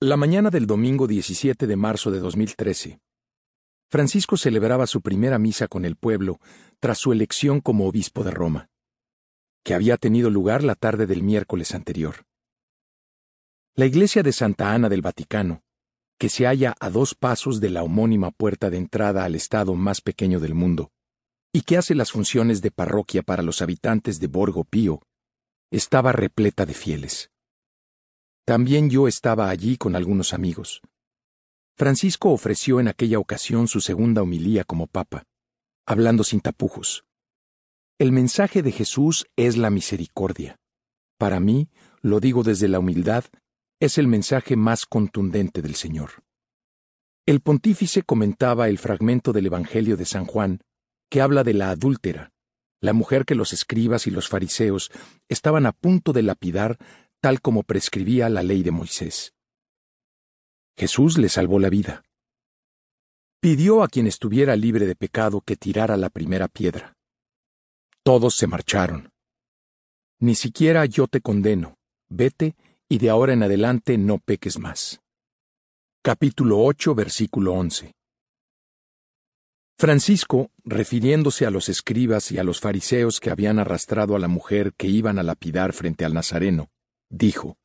La mañana del domingo 17 de marzo de 2013, Francisco celebraba su primera misa con el pueblo tras su elección como obispo de Roma, que había tenido lugar la tarde del miércoles anterior. La iglesia de Santa Ana del Vaticano, que se halla a dos pasos de la homónima puerta de entrada al estado más pequeño del mundo, y que hace las funciones de parroquia para los habitantes de Borgo Pío, estaba repleta de fieles. También yo estaba allí con algunos amigos. Francisco ofreció en aquella ocasión su segunda homilía como papa, hablando sin tapujos. El mensaje de Jesús es la misericordia. Para mí, lo digo desde la humildad, es el mensaje más contundente del Señor. El pontífice comentaba el fragmento del Evangelio de San Juan, que habla de la adúltera, la mujer que los escribas y los fariseos estaban a punto de lapidar tal como prescribía la ley de Moisés. Jesús le salvó la vida. Pidió a quien estuviera libre de pecado que tirara la primera piedra. Todos se marcharon. Ni siquiera yo te condeno, vete y de ahora en adelante no peques más. Capítulo 8, versículo 11. Francisco, refiriéndose a los escribas y a los fariseos que habían arrastrado a la mujer que iban a lapidar frente al Nazareno, dijo,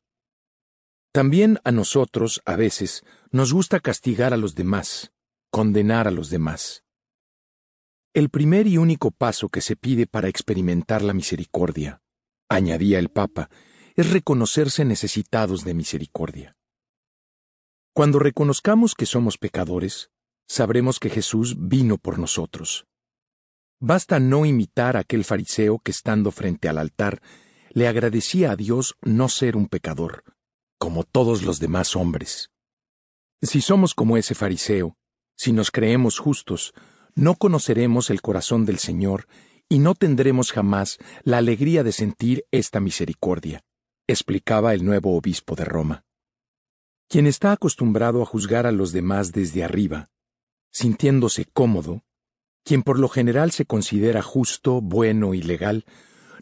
También a nosotros, a veces, nos gusta castigar a los demás, condenar a los demás. El primer y único paso que se pide para experimentar la misericordia, añadía el Papa, es reconocerse necesitados de misericordia. Cuando reconozcamos que somos pecadores, sabremos que Jesús vino por nosotros. Basta no imitar a aquel fariseo que estando frente al altar le agradecía a Dios no ser un pecador, como todos los demás hombres. Si somos como ese fariseo, si nos creemos justos, no conoceremos el corazón del Señor y no tendremos jamás la alegría de sentir esta misericordia, explicaba el nuevo obispo de Roma. Quien está acostumbrado a juzgar a los demás desde arriba, sintiéndose cómodo, quien por lo general se considera justo, bueno y legal,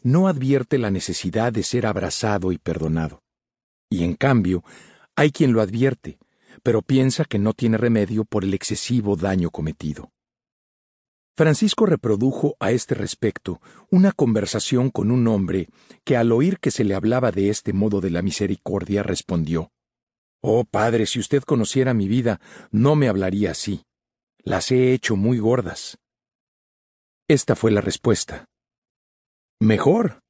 no advierte la necesidad de ser abrazado y perdonado. Y en cambio, hay quien lo advierte, pero piensa que no tiene remedio por el excesivo daño cometido. Francisco reprodujo a este respecto una conversación con un hombre que al oír que se le hablaba de este modo de la misericordia respondió Oh, padre, si usted conociera mi vida, no me hablaría así. Las he hecho muy gordas. Esta fue la respuesta. Mejor.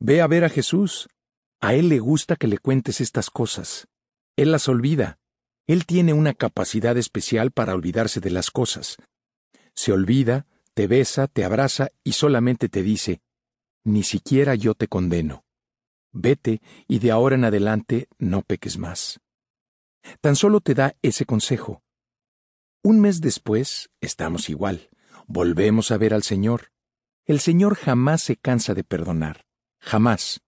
Ve a ver a Jesús. A Él le gusta que le cuentes estas cosas. Él las olvida. Él tiene una capacidad especial para olvidarse de las cosas. Se olvida, te besa, te abraza y solamente te dice, ni siquiera yo te condeno. Vete y de ahora en adelante no peques más. Tan solo te da ese consejo. Un mes después estamos igual. Volvemos a ver al Señor. El Señor jamás se cansa de perdonar, jamás.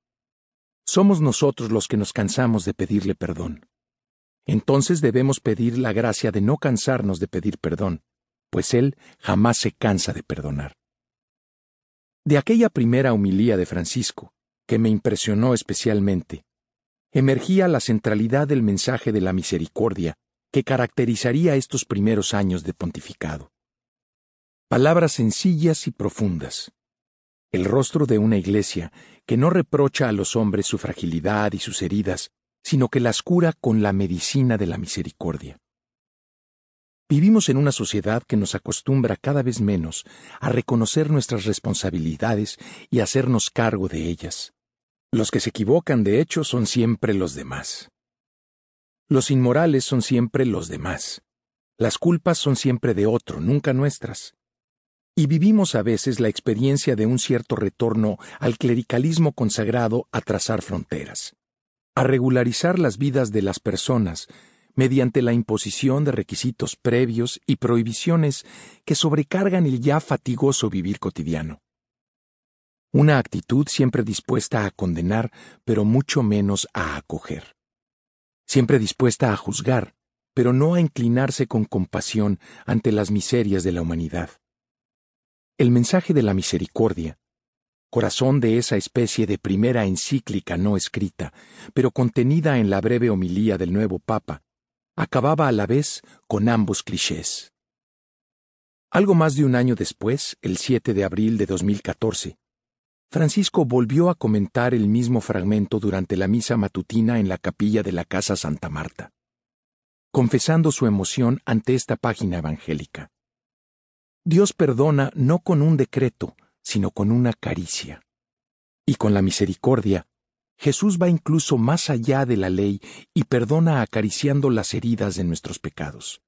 Somos nosotros los que nos cansamos de pedirle perdón. Entonces debemos pedir la gracia de no cansarnos de pedir perdón, pues Él jamás se cansa de perdonar. De aquella primera humilía de Francisco, que me impresionó especialmente, emergía la centralidad del mensaje de la misericordia que caracterizaría estos primeros años de pontificado. Palabras sencillas y profundas. El rostro de una iglesia que no reprocha a los hombres su fragilidad y sus heridas, sino que las cura con la medicina de la misericordia. Vivimos en una sociedad que nos acostumbra cada vez menos a reconocer nuestras responsabilidades y hacernos cargo de ellas. Los que se equivocan, de hecho, son siempre los demás. Los inmorales son siempre los demás. Las culpas son siempre de otro, nunca nuestras. Y vivimos a veces la experiencia de un cierto retorno al clericalismo consagrado a trazar fronteras, a regularizar las vidas de las personas mediante la imposición de requisitos previos y prohibiciones que sobrecargan el ya fatigoso vivir cotidiano. Una actitud siempre dispuesta a condenar, pero mucho menos a acoger. Siempre dispuesta a juzgar, pero no a inclinarse con compasión ante las miserias de la humanidad el mensaje de la misericordia, corazón de esa especie de primera encíclica no escrita, pero contenida en la breve homilía del nuevo Papa, acababa a la vez con ambos clichés. Algo más de un año después, el 7 de abril de 2014, Francisco volvió a comentar el mismo fragmento durante la misa matutina en la capilla de la Casa Santa Marta, confesando su emoción ante esta página evangélica. Dios perdona no con un decreto, sino con una caricia. Y con la misericordia, Jesús va incluso más allá de la ley y perdona acariciando las heridas de nuestros pecados.